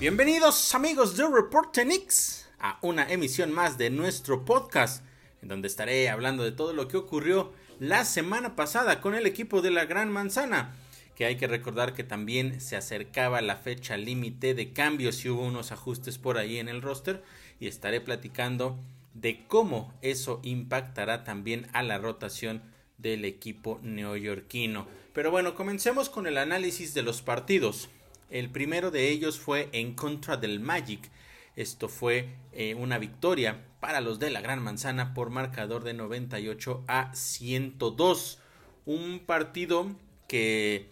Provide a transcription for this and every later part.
Bienvenidos amigos de Report Knicks a una emisión más de nuestro podcast en donde estaré hablando de todo lo que ocurrió la semana pasada con el equipo de la Gran Manzana que hay que recordar que también se acercaba la fecha límite de cambios y hubo unos ajustes por ahí en el roster y estaré platicando de cómo eso impactará también a la rotación del equipo neoyorquino. Pero bueno, comencemos con el análisis de los partidos. El primero de ellos fue en contra del Magic. Esto fue eh, una victoria para los de la Gran Manzana por marcador de 98 a 102. Un partido que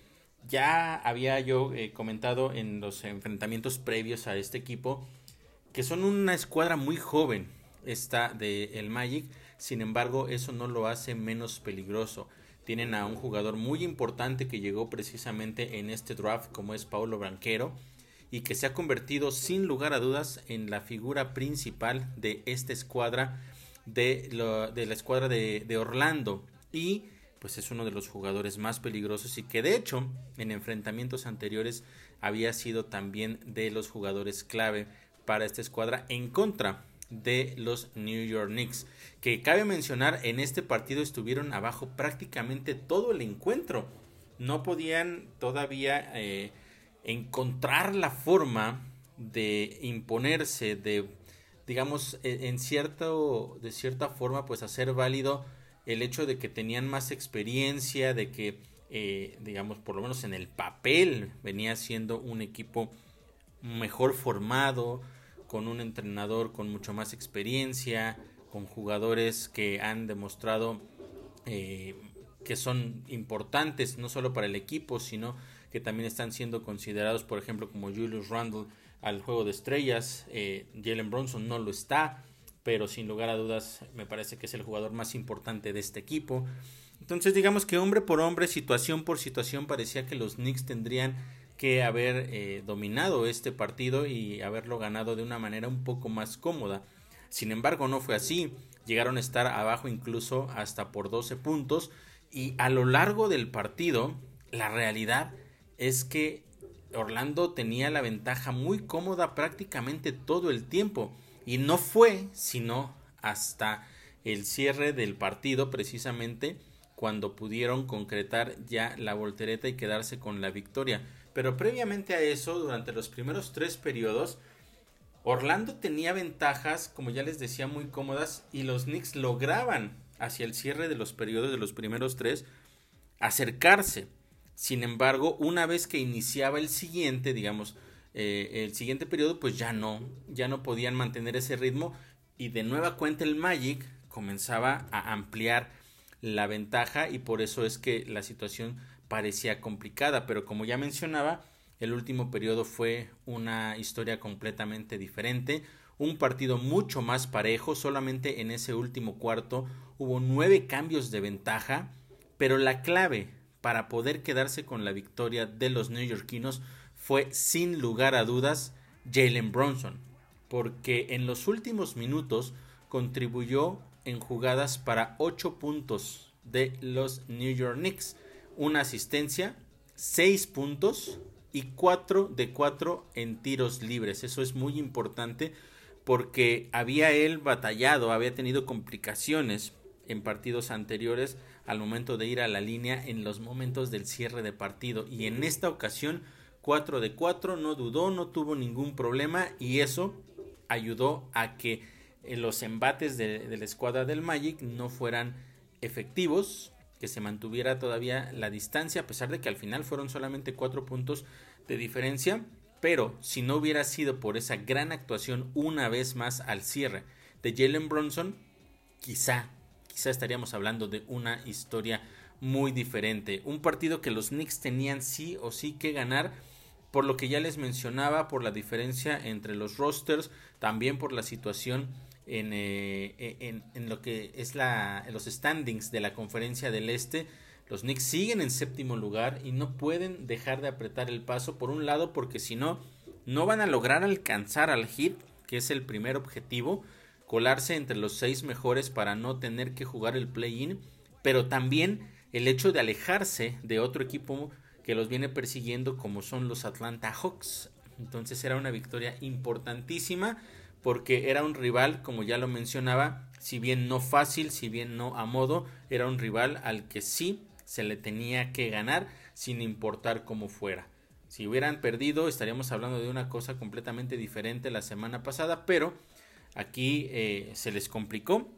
ya había yo eh, comentado en los enfrentamientos previos a este equipo que son una escuadra muy joven esta de el Magic, sin embargo eso no lo hace menos peligroso. Tienen a un jugador muy importante que llegó precisamente en este draft como es Paulo Branquero y que se ha convertido sin lugar a dudas en la figura principal de esta escuadra de, la escuadra de, de Orlando. Y pues es uno de los jugadores más peligrosos y que de hecho en enfrentamientos anteriores había sido también de los jugadores clave para esta escuadra en contra de los New York Knicks que cabe mencionar en este partido estuvieron abajo prácticamente todo el encuentro. No podían todavía eh, encontrar la forma de imponerse de digamos e, en cierto de cierta forma pues hacer válido el hecho de que tenían más experiencia, de que, eh, digamos, por lo menos en el papel venía siendo un equipo mejor formado, con un entrenador con mucho más experiencia, con jugadores que han demostrado eh, que son importantes no solo para el equipo, sino que también están siendo considerados, por ejemplo, como Julius Randle al juego de estrellas, eh, Jalen Bronson no lo está, pero sin lugar a dudas me parece que es el jugador más importante de este equipo. Entonces digamos que hombre por hombre, situación por situación, parecía que los Knicks tendrían que haber eh, dominado este partido y haberlo ganado de una manera un poco más cómoda. Sin embargo, no fue así. Llegaron a estar abajo incluso hasta por 12 puntos y a lo largo del partido la realidad es que Orlando tenía la ventaja muy cómoda prácticamente todo el tiempo. Y no fue sino hasta el cierre del partido precisamente cuando pudieron concretar ya la voltereta y quedarse con la victoria. Pero previamente a eso, durante los primeros tres periodos, Orlando tenía ventajas, como ya les decía, muy cómodas y los Knicks lograban hacia el cierre de los periodos de los primeros tres acercarse. Sin embargo, una vez que iniciaba el siguiente, digamos, eh, el siguiente periodo pues ya no, ya no podían mantener ese ritmo y de nueva cuenta el Magic comenzaba a ampliar la ventaja y por eso es que la situación parecía complicada, pero como ya mencionaba, el último periodo fue una historia completamente diferente, un partido mucho más parejo, solamente en ese último cuarto hubo nueve cambios de ventaja, pero la clave para poder quedarse con la victoria de los neoyorquinos fue sin lugar a dudas Jalen Bronson, porque en los últimos minutos contribuyó en jugadas para 8 puntos de los New York Knicks, una asistencia, 6 puntos y 4 de 4 en tiros libres. Eso es muy importante porque había él batallado, había tenido complicaciones en partidos anteriores al momento de ir a la línea en los momentos del cierre de partido y en esta ocasión 4 de 4, no dudó, no tuvo ningún problema y eso ayudó a que eh, los embates de, la escuadra del Magic no fueran efectivos, que se mantuviera todavía la distancia, a pesar de que al final fueron solamente 4 puntos de diferencia, pero si no hubiera sido por esa gran actuación una vez más al cierre de Jalen Bronson, quizá, quizá estaríamos hablando de una historia muy diferente. Un partido que los Knicks tenían sí o sí que ganar por lo que ya les mencionaba, por la diferencia entre los rosters, también por la situación en, eh, e, en, lo que es la, los standings de la conferencia del Este. Los Knicks siguen en séptimo lugar y no pueden dejar de apretar el paso por un lado porque si no, no van a lograr alcanzar al hit, que es el primer objetivo, colarse entre los seis mejores para no tener que jugar el play-in, pero también el hecho de alejarse de otro equipo que los viene persiguiendo como son los Atlanta Hawks. Entonces era una victoria importantísima porque era un rival, como ya lo mencionaba, si bien no fácil, si bien no a modo, era un rival al que sí se le tenía que ganar sin importar cómo fuera. Si hubieran perdido, estaríamos hablando de una cosa completamente diferente la semana pasada, pero aquí eh, se les complicó.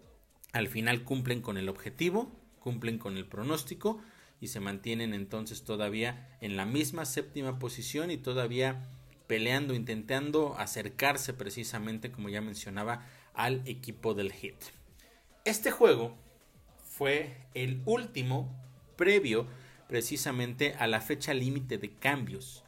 Al final cumplen con el objetivo, cumplen con el pronóstico y se mantienen entonces todavía en la misma séptima posición y todavía peleando, intentando acercarse precisamente, como ya mencionaba, al equipo del Hit. Este juego fue el último previo precisamente a la fecha límite de cambios,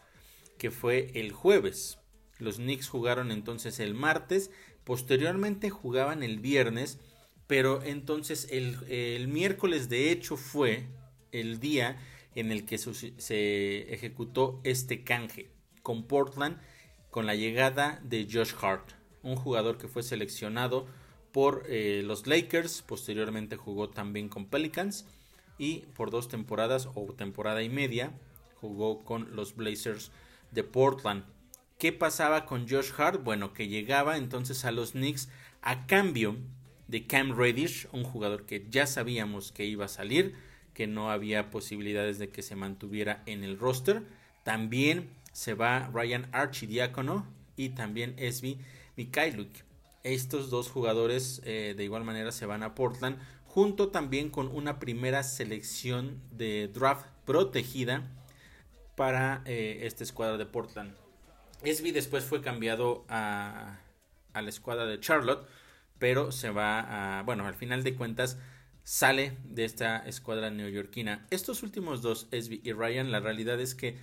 que fue el jueves. Los Knicks jugaron entonces el martes, posteriormente jugaban el viernes, pero entonces el, miércoles de hecho fue el día en el que se ejecutó este canje con Portland con la llegada de Josh Hart, un jugador que fue seleccionado por eh, los Lakers, posteriormente jugó también con Pelicans y por dos temporadas o temporada y media jugó con los Blazers de Portland. ¿Qué pasaba con Josh Hart? Bueno, que llegaba entonces a los Knicks a cambio de Cam Reddish, un jugador que ya sabíamos que iba a salir, que no había posibilidades de que se mantuviera en el roster. También se va Ryan Archidiácono y también Esby Mikhailuk. Estos dos jugadores eh, de igual manera se van a Portland junto también con una primera selección de draft protegida para eh, esta escuadra de Portland. Esby después fue cambiado a, a la escuadra de Charlotte, pero se va a, bueno, al final de cuentas sale de esta escuadra neoyorquina. Estos últimos dos, Esby y Ryan, la realidad es que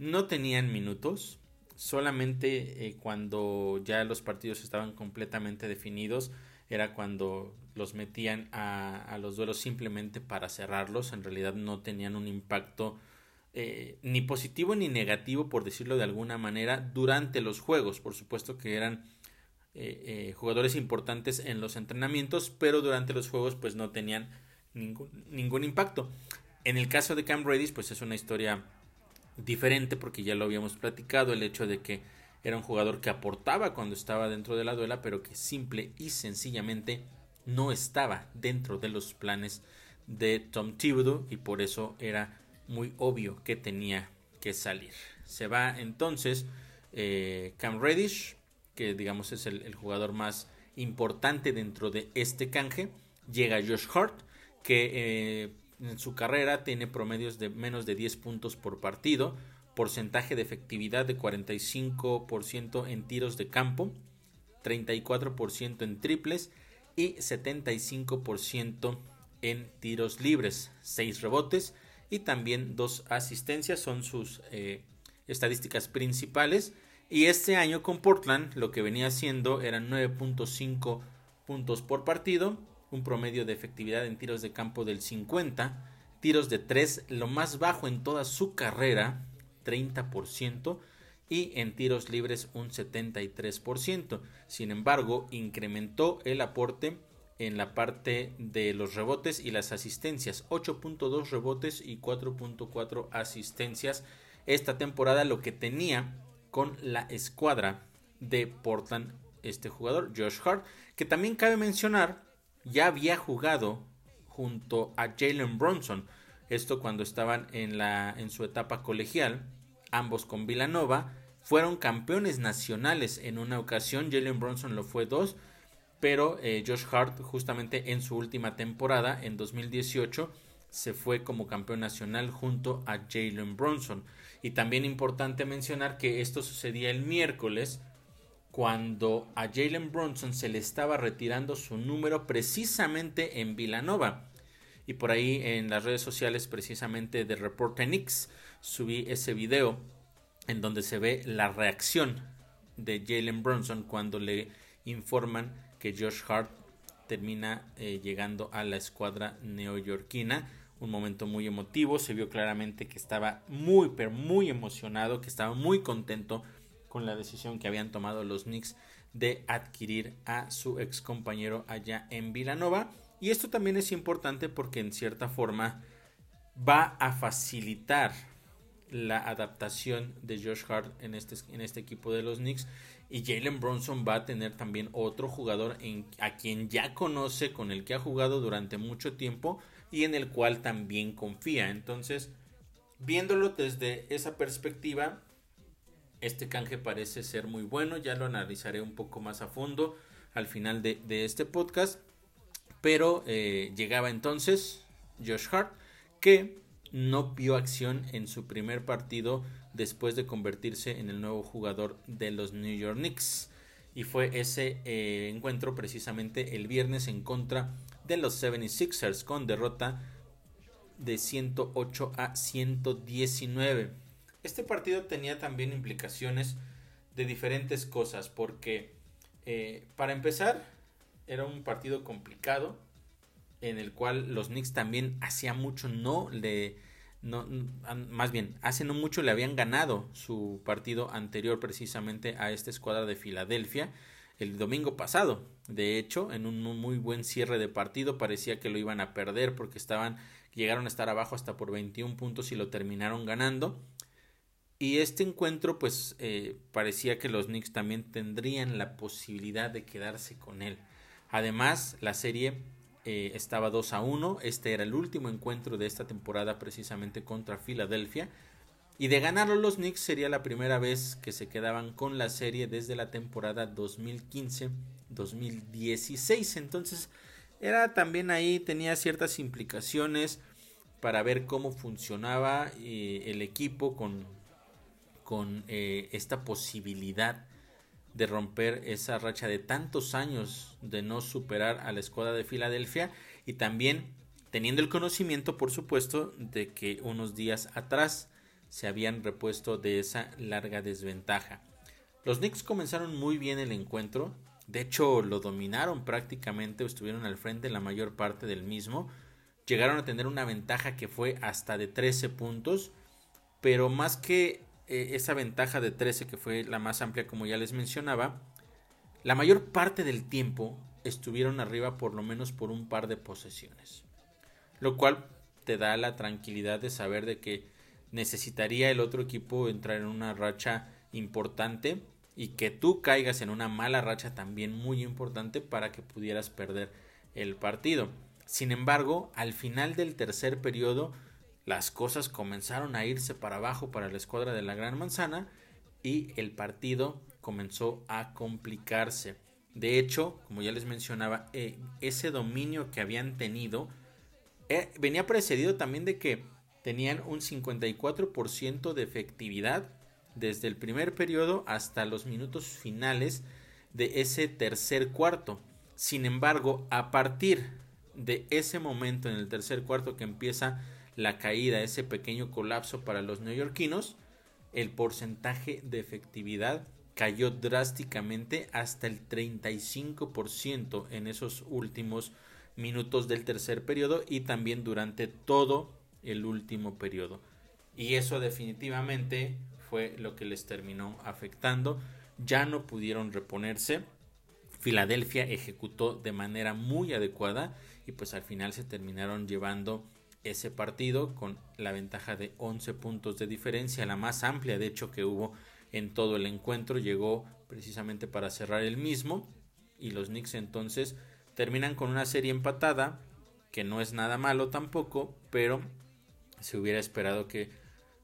no tenían minutos, solamente eh, cuando ya los partidos estaban completamente definidos era cuando los metían a, los duelos simplemente para cerrarlos, en realidad no tenían un impacto eh, ni positivo ni negativo, por decirlo de alguna manera, durante los juegos. Por supuesto que eran eh, jugadores importantes en los entrenamientos, pero durante los juegos pues no tenían ningún, impacto. En el caso de Cam Reddish pues es una historia diferente porque ya lo habíamos platicado, el hecho de que era un jugador que aportaba cuando estaba dentro de la duela, pero que simple y sencillamente no estaba dentro de los planes de Tom Thibodeau y por eso era muy obvio que tenía que salir. Se va entonces eh, Cam Reddish, que digamos es el, jugador más importante dentro de este canje. Llega Josh Hart, que eh, en su carrera tiene promedios de menos de 10 puntos por partido, porcentaje de efectividad de 45% en tiros de campo, 34% en triples y 75% en tiros libres, 6 rebotes y también 2 asistencias son sus eh, estadísticas principales. Y este año con Portland lo que venía haciendo eran 9.5 puntos por partido, un promedio de efectividad en tiros de campo del 50, tiros de 3, lo más bajo en toda su carrera, 30%, y en tiros libres un 73%. Sin embargo, incrementó el aporte en la parte de los rebotes y las asistencias, 8.2 rebotes y 4.4 asistencias esta temporada, lo que tenía con la escuadra de Portland este jugador, Josh Hart, que también cabe mencionar ya había jugado junto a Jalen Bronson. Esto cuando estaban en, la, en su etapa colegial, ambos con Villanova. Fueron campeones nacionales en una ocasión. Jalen Bronson lo fue dos. Pero eh, Josh Hart, justamente en su última temporada, en 2018, se fue como campeón nacional junto a Jalen Bronson. Y también importante mencionar que esto sucedía el miércoles cuando a Jalen Bronson se le estaba retirando su número precisamente en Villanova. Y por ahí en las redes sociales precisamente de Reporter Nix subí ese video en donde se ve la reacción de Jalen Bronson cuando le informan que Josh Hart termina eh, llegando a la escuadra neoyorquina. Un momento muy emotivo, se vio claramente que estaba muy, pero muy emocionado, que estaba muy contento con la decisión que habían tomado los Knicks de adquirir a su ex compañero allá en Villanova. Y esto también es importante porque en cierta forma va a facilitar la adaptación de Josh Hart en este, en este equipo de los Knicks. Y Jalen Bronson va a tener también otro jugador a quien ya conoce, con el que ha jugado durante mucho tiempo y en el cual también confía. Entonces, viéndolo desde esa perspectiva, este canje parece ser muy bueno. Ya lo analizaré un poco más a fondo al final de, este podcast. Pero eh, llegaba entonces Josh Hart, que no vio acción en su primer partido después de convertirse en el nuevo jugador de los New York Knicks. Y fue ese eh, encuentro precisamente el viernes en contra de los 76ers con derrota de 108 a 119. Este partido tenía también implicaciones de diferentes cosas porque eh, para empezar era un partido complicado en el cual los Knicks también hacía mucho no le no, más bien, hace no mucho le habían ganado su partido anterior precisamente a esta escuadra de Filadelfia el domingo pasado. De hecho, en un muy buen cierre de partido parecía que lo iban a perder porque estaban llegaron a estar abajo hasta por 21 puntos y lo terminaron ganando. Y este encuentro pues eh, parecía que los Knicks también tendrían la posibilidad de quedarse con él. Además, la serie eh, estaba 2 a 1. Este era el último encuentro de esta temporada precisamente contra Filadelfia. Y de ganarlo los Knicks sería la primera vez que se quedaban con la serie desde la temporada 2015-2016. Entonces era también ahí, tenía ciertas implicaciones para ver cómo funcionaba eh, el equipo con, con eh, esta posibilidad de romper esa racha de tantos años de no superar a la escuadra de Filadelfia y también teniendo el conocimiento, por supuesto, de que unos días atrás se habían repuesto de esa larga desventaja. Los Knicks comenzaron muy bien el encuentro, de hecho lo dominaron prácticamente, estuvieron al frente la mayor parte del mismo, llegaron a tener una ventaja que fue hasta de 13 puntos, pero más que eh, esa ventaja de 13 que fue la más amplia como ya les mencionaba, la mayor parte del tiempo estuvieron arriba por lo menos por un par de posesiones. Lo cual te da la tranquilidad de saber de que necesitaría el otro equipo entrar en una racha importante y que tú caigas en una mala racha también muy importante para que pudieras perder el partido. Sin embargo, al final del tercer periodo las cosas comenzaron a irse para abajo para la escuadra de la Gran Manzana y el partido comenzó a complicarse. De hecho, como ya les mencionaba, eh, ese dominio que habían tenido eh, venía precedido también de que tenían un 54% de efectividad desde el primer periodo hasta los minutos finales de ese tercer cuarto. Sin embargo, a partir de ese momento en el tercer cuarto que empieza la caída, ese pequeño colapso para los neoyorquinos, el porcentaje de efectividad cayó drásticamente hasta el 35% en esos últimos minutos del tercer periodo y también durante todo el último periodo. Y eso definitivamente fue lo que les terminó afectando. Ya no pudieron reponerse. Filadelfia ejecutó de manera muy adecuada y pues al final se terminaron llevando ese partido con la ventaja de 11 puntos de diferencia, la más amplia de hecho que hubo en todo el encuentro, llegó precisamente para cerrar el mismo y los Knicks entonces terminan con una serie empatada, que no es nada malo tampoco, pero se hubiera esperado que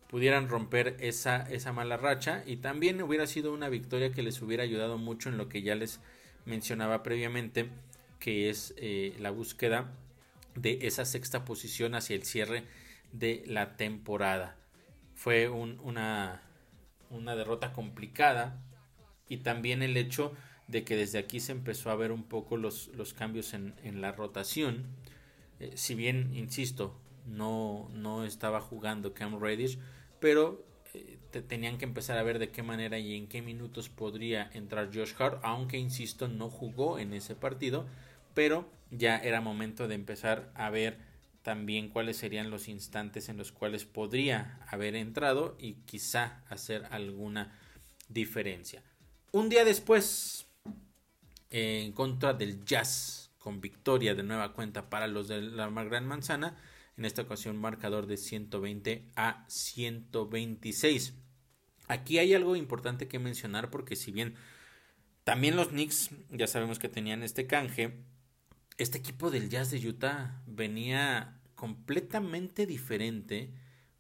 pudieran romper esa, esa mala racha y también hubiera sido una victoria que les hubiera ayudado mucho en lo que ya les mencionaba previamente, que es eh, la búsqueda de esa sexta posición hacia el cierre de la temporada. Fue una, una derrota complicada y también el hecho de que desde aquí se empezó a ver un poco los, los cambios en, la rotación. Eh, si bien, insisto, no, no estaba jugando Cam Reddish, pero eh, tenían que empezar a ver de qué manera y en qué minutos podría entrar Josh Hart, aunque, insisto, no jugó en ese partido, pero ya era momento de empezar a ver también cuáles serían los instantes en los cuales podría haber entrado y quizá hacer alguna diferencia. Un día después, en contra del Jazz, con victoria de nueva cuenta para los de la Gran Manzana, en esta ocasión marcador de 120 a 126. Aquí hay algo importante que mencionar porque si bien también los Knicks ya sabemos que tenían este canje, este equipo del Jazz de Utah venía completamente diferente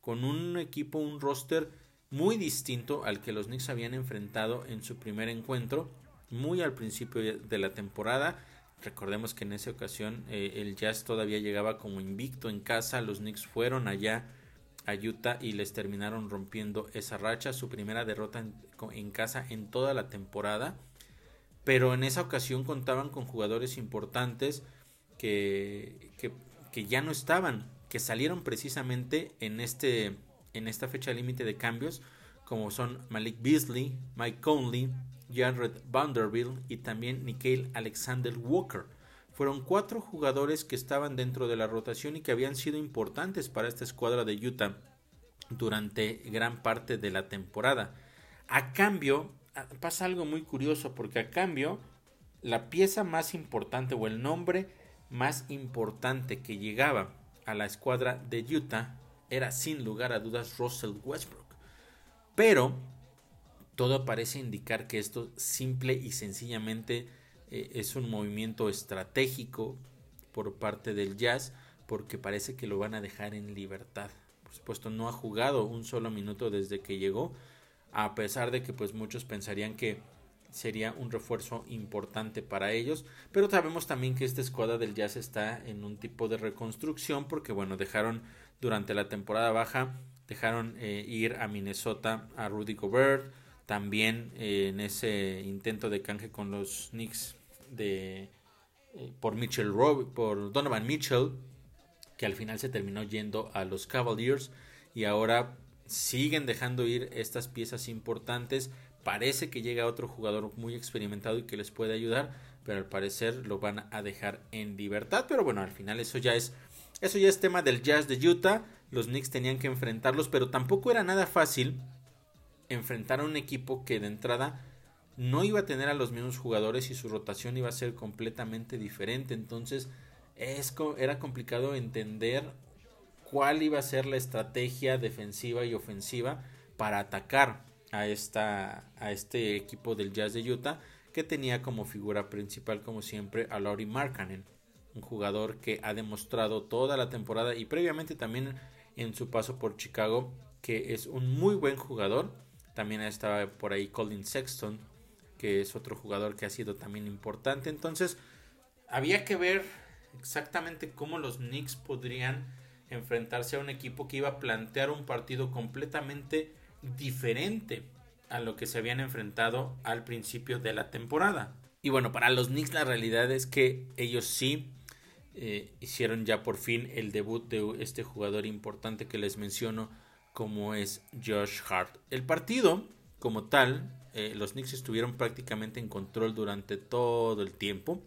con un equipo, un roster muy distinto al que los Knicks habían enfrentado en su primer encuentro, muy al principio de la temporada. Recordemos que en esa ocasión eh, el Jazz todavía llegaba como invicto en casa, los Knicks fueron allá a Utah y les terminaron rompiendo esa racha, su primera derrota en, casa en toda la temporada. Pero en esa ocasión contaban con jugadores importantes que, que, ya no estaban, que salieron precisamente en, este, en esta fecha límite de cambios, como son Malik Beasley, Mike Conley, Jared Vanderbilt y también Nikhil Alexander Walker. Fueron cuatro jugadores que estaban dentro de la rotación y que habían sido importantes para esta escuadra de Utah durante gran parte de la temporada. A cambio, pasa algo muy curioso porque a cambio, la pieza más importante o el nombre más importante que llegaba a la escuadra de Utah era sin lugar a dudas Russell Westbrook. Pero todo parece indicar que esto simple y sencillamente eh, es un movimiento estratégico por parte del Jazz porque parece que lo van a dejar en libertad. Por supuesto no ha jugado un solo minuto desde que llegó, a pesar de que pues muchos pensarían que sería un refuerzo importante para ellos, pero sabemos también que esta escuadra del Jazz está en un tipo de reconstrucción porque bueno, dejaron durante la temporada baja, dejaron eh, ir a Minnesota a Rudy Gobert, también eh, en ese intento de canje con los Knicks de eh, por Mitchell por Donovan Mitchell que al final se terminó yendo a los Cavaliers y ahora siguen dejando ir estas piezas importantes. Parece que llega otro jugador muy experimentado y que les puede ayudar pero al parecer lo van a dejar en libertad. Pero bueno al final eso ya es eso ya es tema del Jazz de Utah. Los Knicks tenían que enfrentarlos pero tampoco era nada fácil enfrentar a un equipo que de entrada no iba a tener a los mismos jugadores y su rotación iba a ser completamente diferente. Entonces es, era complicado entender cuál iba a ser la estrategia defensiva y ofensiva para atacar a, esta, a este equipo del Jazz de Utah que tenía como figura principal como siempre a Laurie Markkanen, un jugador que ha demostrado toda la temporada y previamente también en su paso por Chicago que es un muy buen jugador también estaba por ahí Colin Sexton, que es otro jugador que ha sido también importante. Entonces, había que ver exactamente cómo los Knicks podrían enfrentarse a un equipo que iba a plantear un partido completamente diferente a lo que se habían enfrentado al principio de la temporada. Y bueno, para los Knicks la realidad es que ellos sí eh, hicieron ya por fin el debut de este jugador importante que les menciono, como es Josh Hart. El partido, como tal, eh, los Knicks estuvieron prácticamente en control durante todo el tiempo.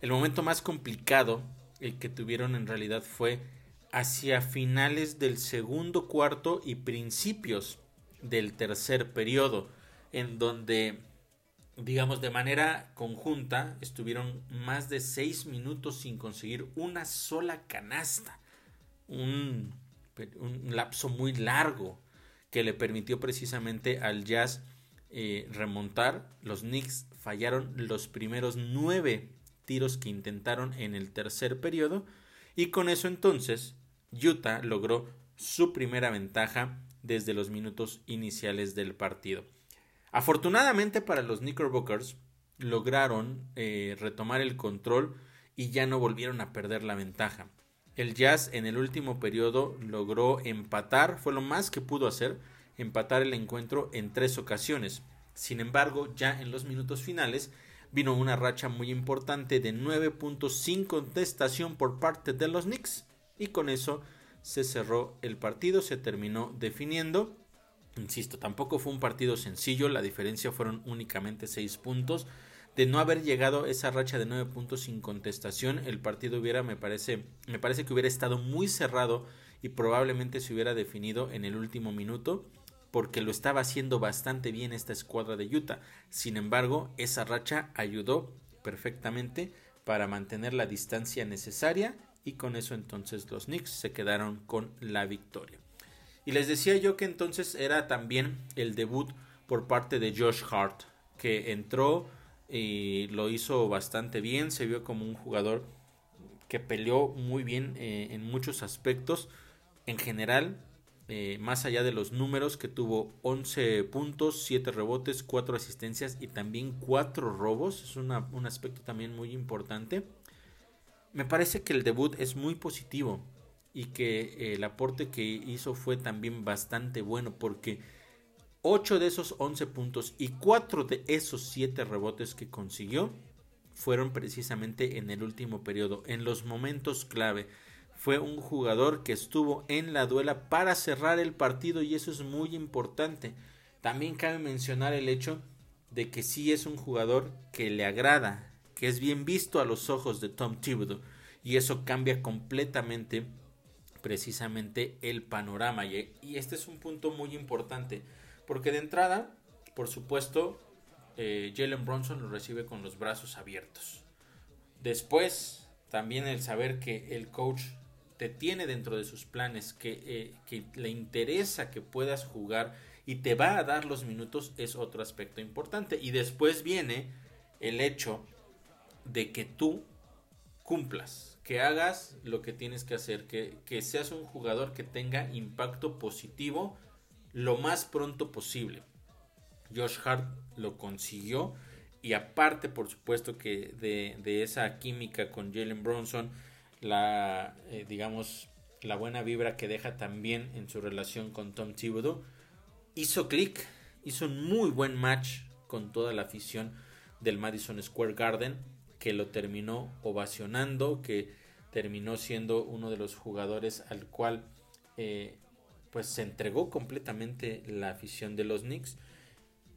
El momento más complicado, el que tuvieron en realidad fue hacia finales del segundo cuarto y principios del tercer periodo, en donde, digamos, de manera conjunta estuvieron más de seis minutos sin conseguir una sola canasta. Un lapso muy largo que le permitió precisamente al Jazz eh, remontar. Los Knicks fallaron los primeros nueve tiros que intentaron en el tercer periodo y con eso entonces Utah logró su primera ventaja desde los minutos iniciales del partido. Afortunadamente para los Knickerbockers lograron eh, retomar el control y ya no volvieron a perder la ventaja. El Jazz en el último periodo logró empatar, fue lo más que pudo hacer, empatar el encuentro en tres ocasiones. Sin embargo, ya en los minutos finales vino una racha muy importante de 9 puntos sin contestación por parte de los Knicks y con eso se cerró el partido, se terminó definiendo. Insisto, tampoco fue un partido sencillo, la diferencia fueron únicamente 6 puntos de no haber llegado esa racha de nueve puntos sin contestación, el partido hubiera, me parece, me parece que hubiera estado muy cerrado y probablemente se hubiera definido en el último minuto porque lo estaba haciendo bastante bien esta escuadra de Utah. Sin embargo, esa racha ayudó perfectamente para mantener la distancia necesaria y con eso entonces los Knicks se quedaron con la victoria. Y les decía yo que entonces era también el debut por parte de Josh Hart, que entró y lo hizo bastante bien, se vio como un jugador que peleó muy bien eh, en muchos aspectos. En general, eh, más allá de los números, que tuvo 11 puntos, 7 rebotes, 4 asistencias y también 4 robos, es un aspecto también muy importante. Me parece que el debut es muy positivo y que eh, el aporte que hizo fue también bastante bueno porque 8 de esos 11 puntos y 4 de esos 7 rebotes que consiguió fueron precisamente en el último periodo, en los momentos clave. Fue un jugador que estuvo en la duela para cerrar el partido y eso es muy importante. También cabe mencionar el hecho de que sí es un jugador que le agrada, que es bien visto a los ojos de Tom Thibodeau y eso cambia completamente precisamente el panorama y, este es un punto muy importante porque de entrada por supuesto eh, Jalen Bronson lo recibe con los brazos abiertos. Después, también el saber que el coach te tiene dentro de sus planes, que, eh, que le interesa que puedas jugar y te va a dar los minutos, es otro aspecto importante. Y después viene el hecho de que tú cumplas, que hagas lo que tienes que hacer, que, que seas un jugador que tenga impacto positivo lo más pronto posible. Josh Hart lo consiguió. Y aparte, por supuesto, que de, esa química con Jalen Bronson, la, eh, digamos, la buena vibra que deja también en su relación con Tom Thibodeau, hizo clic, hizo un muy buen match con toda la afición del Madison Square Garden, que lo terminó ovacionando, que terminó siendo uno de los jugadores al cual eh, pues se entregó completamente la afición de los Knicks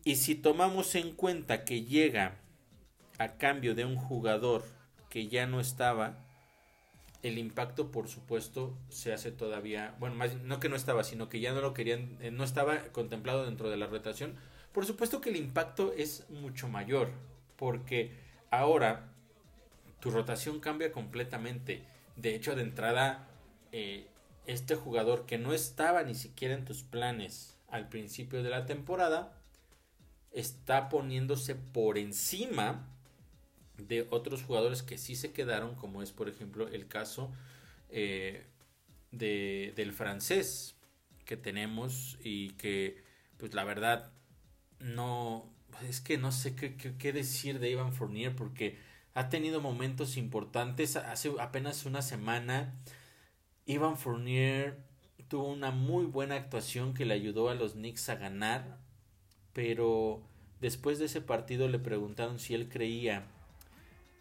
y si tomamos en cuenta que llega a cambio de un jugador que ya no estaba, el impacto por supuesto se hace todavía, bueno, más no que no estaba, sino que ya no lo querían, eh, no estaba contemplado dentro de la rotación. Por supuesto que el impacto es mucho mayor, porque ahora tu rotación cambia completamente. De hecho, de entrada, eh, este jugador que no estaba ni siquiera en tus planes al principio de la temporada, está poniéndose por encima de otros jugadores que sí se quedaron, como es por ejemplo el caso eh, de, del francés que tenemos y que pues la verdad no es que no sé qué, qué, decir de Ivan Fournier porque ha tenido momentos importantes. Hace apenas una semana Ivan Fournier tuvo una muy buena actuación que le ayudó a los Knicks a ganar pero después de ese partido le preguntaron si él creía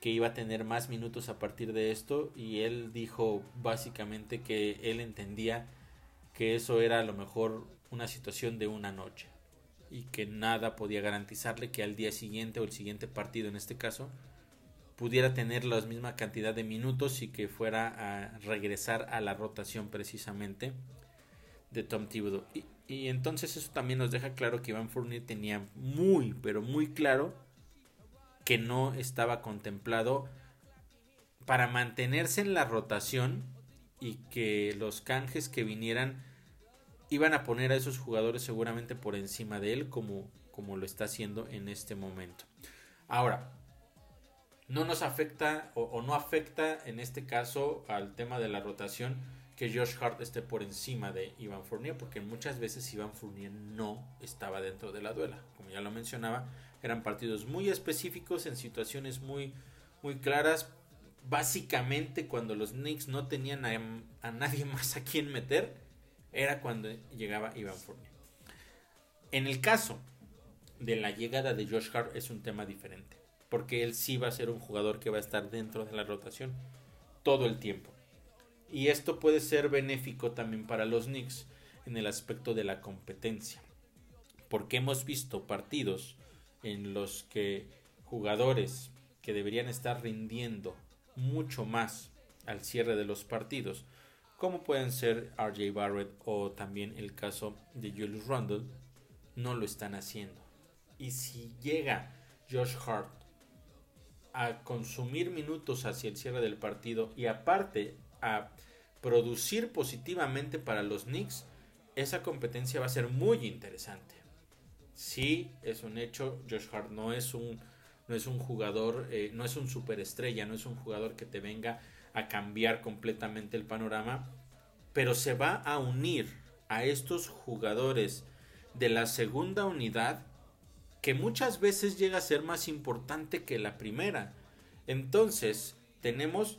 que iba a tener más minutos a partir de esto y él dijo básicamente que él entendía que eso era a lo mejor una situación de una noche y que nada podía garantizarle que al día siguiente o el siguiente partido en este caso pudiera tener la misma cantidad de minutos y que fuera a regresar a la rotación precisamente de Tom Thibodeau. Y entonces eso también nos deja claro que Iván Fournier tenía muy, pero muy claro que no estaba contemplado para mantenerse en la rotación y que los canjes que vinieran iban a poner a esos jugadores seguramente por encima de él como, como lo está haciendo en este momento. Ahora, no nos afecta o, no afecta en este caso al tema de la rotación que Josh Hart esté por encima de Ivan Fournier, porque muchas veces Ivan Fournier no estaba dentro de la duela. Como ya lo mencionaba, eran partidos muy específicos en situaciones muy, muy claras. Básicamente, cuando los Knicks no tenían a, nadie más a quien meter, era cuando llegaba Ivan Fournier. En el caso de la llegada de Josh Hart es un tema diferente, porque él sí va a ser un jugador que va a estar dentro de la rotación todo el tiempo y esto puede ser benéfico también para los Knicks en el aspecto de la competencia. Porque hemos visto partidos en los que jugadores que deberían estar rindiendo mucho más al cierre de los partidos, como pueden ser RJ Barrett o también el caso de Julius Randle, no lo están haciendo. Y si llega Josh Hart a consumir minutos hacia el cierre del partido y aparte a producir positivamente para los Knicks, esa competencia va a ser muy interesante. Sí, es un hecho, Josh Hart no es un, no es un jugador, eh, no es un superestrella, no es un jugador que te venga a cambiar completamente el panorama, pero se va a unir a estos jugadores de la segunda unidad que muchas veces llega a ser más importante que la primera. Entonces, tenemos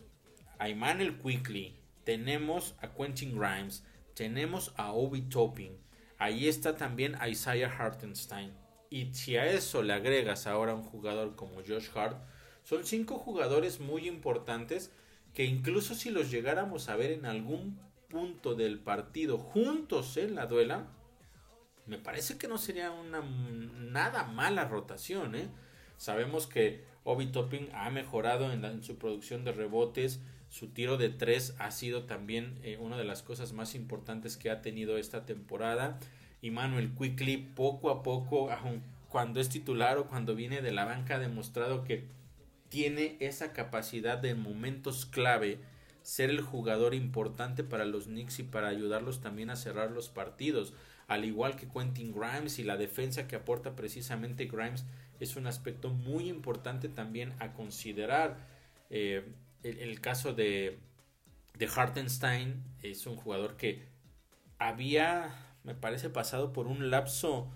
a Emmanuel Quickly, tenemos a Quentin Grimes, tenemos a Obi Topping, ahí está también Isaiah Hartenstein. Y si a eso le agregas ahora un jugador como Josh Hart, son cinco jugadores muy importantes que incluso si los llegáramos a ver en algún punto del partido juntos en la duela, me parece que no sería una nada mala rotación. ¿eh? Sabemos que Obi Topping ha mejorado en, su producción de rebotes. Su tiro de tres ha sido también eh, una de las cosas más importantes que ha tenido esta temporada. Y Manuel Quickly, poco a poco, cuando es titular o cuando viene de la banca, ha demostrado que tiene esa capacidad de momentos clave ser el jugador importante para los Knicks y para ayudarlos también a cerrar los partidos al igual que Quentin Grimes y la defensa que aporta precisamente Grimes es un aspecto muy importante también a considerar. Eh, el, caso de, de Hartenstein es un jugador que había, me parece, pasado por un lapso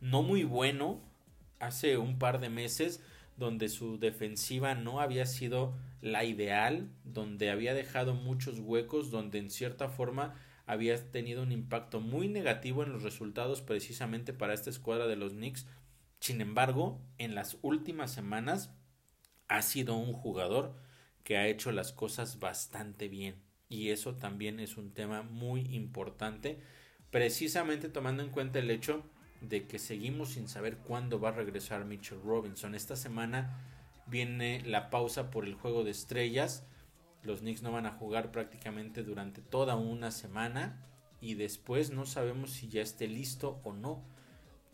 no muy bueno hace un par de meses donde su defensiva no había sido la ideal, donde había dejado muchos huecos, donde en cierta forma había tenido un impacto muy negativo en los resultados precisamente para esta escuadra de los Knicks. Sin embargo, en las últimas semanas ha sido un jugador que ha hecho las cosas bastante bien. Y eso también es un tema muy importante, precisamente tomando en cuenta el hecho de que seguimos sin saber cuándo va a regresar Mitchell Robinson. Esta semana viene la pausa por el juego de estrellas los Knicks no van a jugar prácticamente durante toda una semana y después no sabemos si ya esté listo o no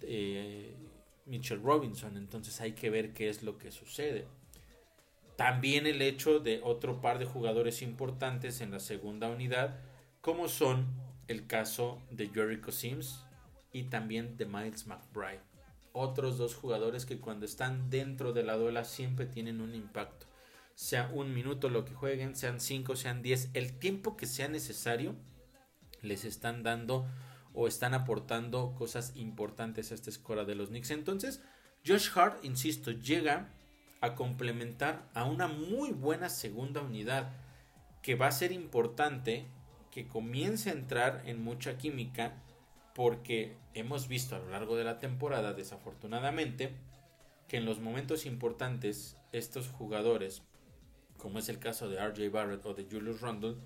eh, Mitchell Robinson. Entonces hay que ver qué es lo que sucede. También el hecho de otro par de jugadores importantes en la segunda unidad, como son el caso de Jericho Sims y también de Miles McBride. Otros dos jugadores que cuando están dentro de la duela siempre tienen un impacto sea un minuto lo que jueguen, sean cinco, sean diez, el tiempo que sea necesario, les están dando o están aportando cosas importantes a esta escuela de los Knicks. Entonces, Josh Hart, insisto, llega a complementar a una muy buena segunda unidad que va a ser importante que comience a entrar en mucha química porque hemos visto a lo largo de la temporada desafortunadamente que en los momentos importantes estos jugadores como es el caso de RJ Barrett o de Julius Randle,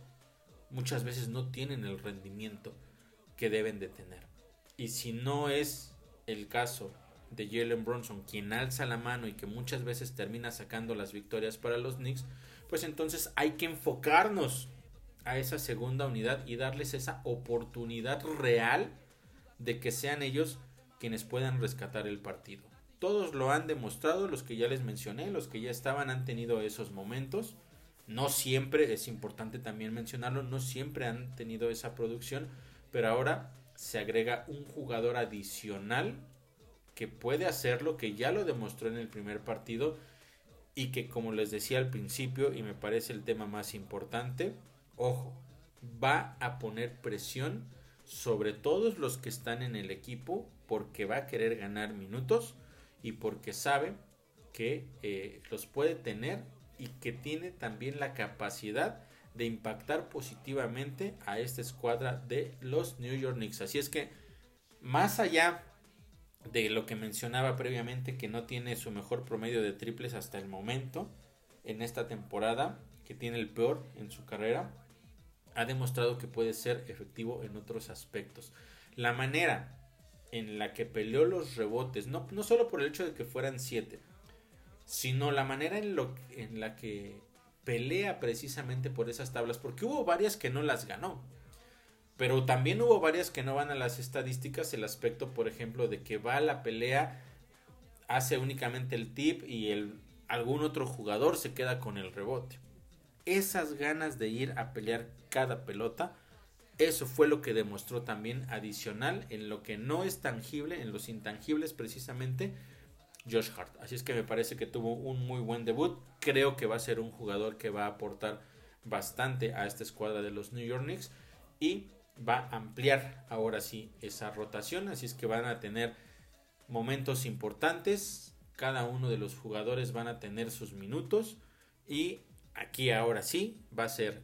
muchas veces no tienen el rendimiento que deben de tener. Y si no es el caso de Jalen Bronson quien alza la mano y que muchas veces termina sacando las victorias para los Knicks, pues entonces hay que enfocarnos a esa segunda unidad y darles esa oportunidad real de que sean ellos quienes puedan rescatar el partido. Todos lo han demostrado, los que ya les mencioné, los que ya estaban han tenido esos momentos. No siempre, es importante también mencionarlo, no siempre han tenido esa producción, pero ahora se agrega un jugador adicional que puede hacerlo, que ya lo demostró en el primer partido y que como les decía al principio, y me parece el tema más importante, ojo, va a poner presión sobre todos los que están en el equipo porque va a querer ganar minutos y porque sabe que eh, los puede tener y que tiene también la capacidad de impactar positivamente a esta escuadra de los New York Knicks. Así es que, más allá de lo que mencionaba previamente, que no tiene su mejor promedio de triples hasta el momento en esta temporada, que tiene el peor en su carrera, ha demostrado que puede ser efectivo en otros aspectos. La manera en la que peleó los rebotes, no, no solo por el hecho de que fueran 7, sino la manera en, lo, en la que pelea precisamente por esas tablas, porque hubo varias que no las ganó, pero también hubo varias que no van a las estadísticas, el aspecto, por ejemplo, de que va a la pelea, hace únicamente el tip y el, algún otro jugador se queda con el rebote. esas ganas de ir a pelear cada pelota. Eso fue lo que demostró también adicional en lo que no es tangible, en los intangibles precisamente, Josh Hart. Así es que me parece que tuvo un muy buen debut. Creo que va a ser un jugador que va a aportar bastante a esta escuadra de los New York Knicks y va a ampliar ahora sí esa rotación. Así es que van a tener momentos importantes. Cada uno de los jugadores van a tener sus minutos y aquí ahora sí va a ser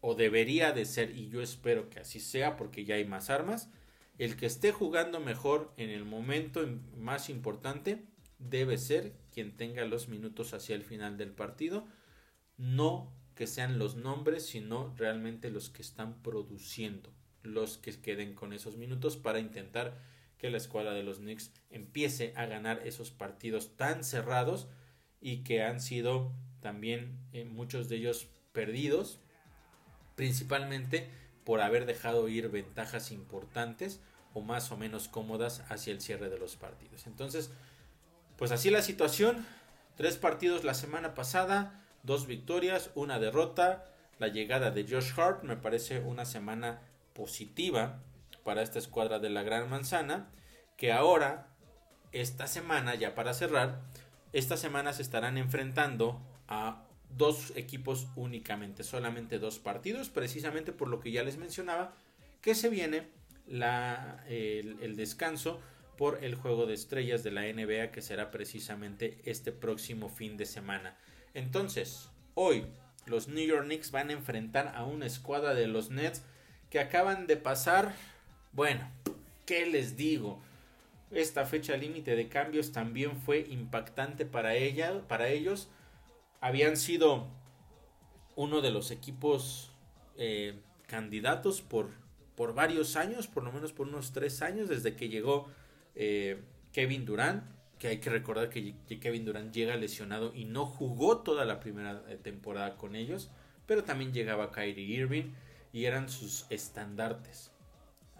o debería de ser y yo espero que así sea porque ya hay más armas. El que esté jugando mejor en el momento más importante debe ser quien tenga los minutos hacia el final del partido, no que sean los nombres, sino realmente los que están produciendo, los que queden con esos minutos para intentar que la escuadra de los Knicks empiece a ganar esos partidos tan cerrados y que han sido también eh, muchos de ellos perdidos, principalmente por haber dejado ir ventajas importantes o más o menos cómodas hacia el cierre de los partidos. Entonces, pues así la situación. Tres partidos la semana pasada, dos victorias, una derrota. La llegada de Josh Hart me parece una semana positiva para esta escuadra de la Gran Manzana. Que ahora, esta semana, ya para cerrar, esta semana se estarán enfrentando a dos equipos únicamente, solamente dos partidos, precisamente por lo que ya les mencionaba, que se viene la, el, el descanso por el juego de estrellas de la NBA que será precisamente este próximo fin de semana. Entonces, hoy los New York Knicks van a enfrentar a una escuadra de los Nets que acaban de pasar, bueno, ¿qué les digo? Esta fecha límite de cambios también fue impactante para ella, para ellos. Habían sido uno de los equipos eh, candidatos por, por varios años, por lo menos por unos tres años, desde que llegó eh, Kevin Durant, que hay que recordar que, Kevin Durant llega lesionado y no jugó toda la primera eh, temporada con ellos, pero también llegaba Kyrie Irving y eran sus estandartes.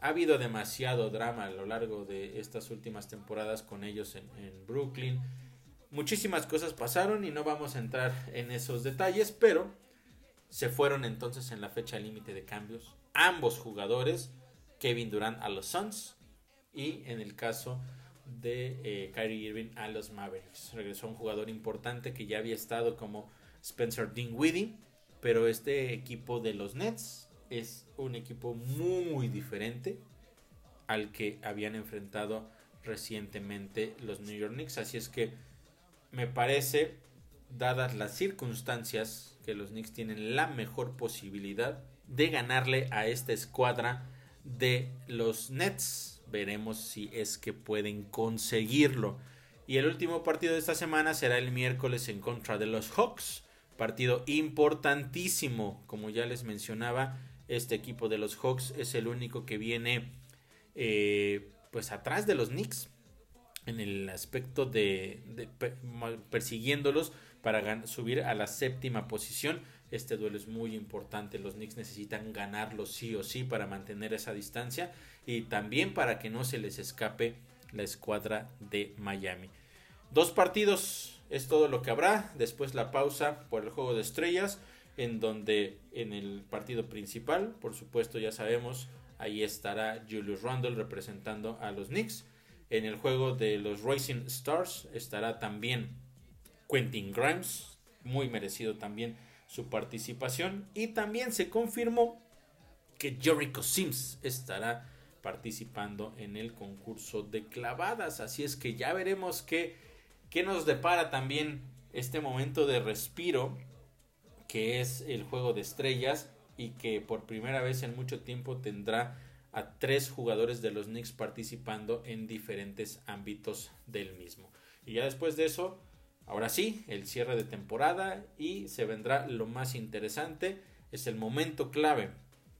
Ha habido demasiado drama a lo largo de estas últimas temporadas con ellos en, en Brooklyn. Muchísimas cosas pasaron y no vamos a entrar en esos detalles, pero se fueron entonces en la fecha límite de cambios ambos jugadores, Kevin Durant a los Suns y en el caso de eh, Kyrie Irving a los Mavericks. Regresó un jugador importante que ya había estado como Spencer Dinwiddie, pero este equipo de los Nets es un equipo muy diferente al que habían enfrentado recientemente los New York Knicks. Así es que me parece, dadas las circunstancias, que los Knicks tienen la mejor posibilidad de ganarle a esta escuadra de los Nets Veremos si es que pueden conseguirlo. Y el último partido de esta semana será el miércoles en contra de los Hawks. Partido importantísimo. Como ya les mencionaba, este equipo de los Hawks es el único que viene eh, pues atrás de los Knicks. En el aspecto de, persiguiéndolos para subir a la séptima posición. Este duelo es muy importante. Los Knicks necesitan ganarlo sí o sí para mantener esa distancia y también para que no se les escape la escuadra de Miami. Dos partidos es todo lo que habrá. Después la pausa por el juego de estrellas, en donde en el partido principal, por supuesto ya sabemos, ahí estará Julius Randle representando a los Knicks. En el juego de los Racing Stars estará también Quentin Grimes, muy merecido también su participación. Y también se confirmó que Jericho Sims estará participando en el concurso de clavadas. Así es que ya veremos qué, qué nos depara también este momento de respiro que es el juego de estrellas y que por primera vez en mucho tiempo tendrá a tres jugadores de los Knicks participando en diferentes ámbitos del mismo. Y ya después de eso Ahora sí, el cierre de temporada y se vendrá lo más interesante. Es el momento clave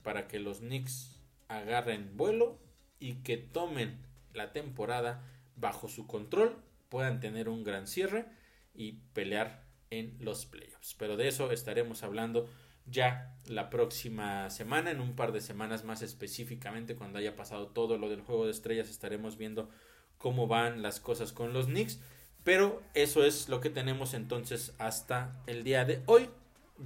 para que los Knicks agarren vuelo y que tomen la temporada bajo su control, puedan tener un gran cierre y pelear en los playoffs. Pero de eso estaremos hablando ya la próxima semana, en un par de semanas más específicamente, cuando haya pasado todo lo del juego de estrellas, estaremos viendo cómo van las cosas con los Knicks. Pero eso es lo que tenemos entonces hasta el día de hoy.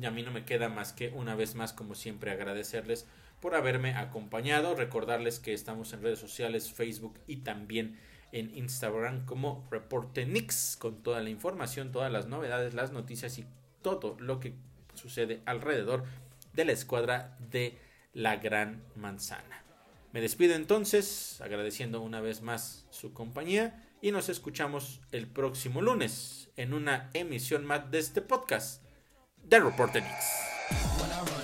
Y a mí no me queda más que una vez más, como siempre, agradecerles por haberme acompañado. Recordarles que estamos en redes sociales, Facebook y también en Instagram como Reportenix con toda la información, todas las novedades, las noticias y todo lo que sucede alrededor de la escuadra de la Gran Manzana. Me despido entonces agradeciendo una vez más su compañía y nos escuchamos el próximo lunes en una emisión más de este podcast de Reportenix.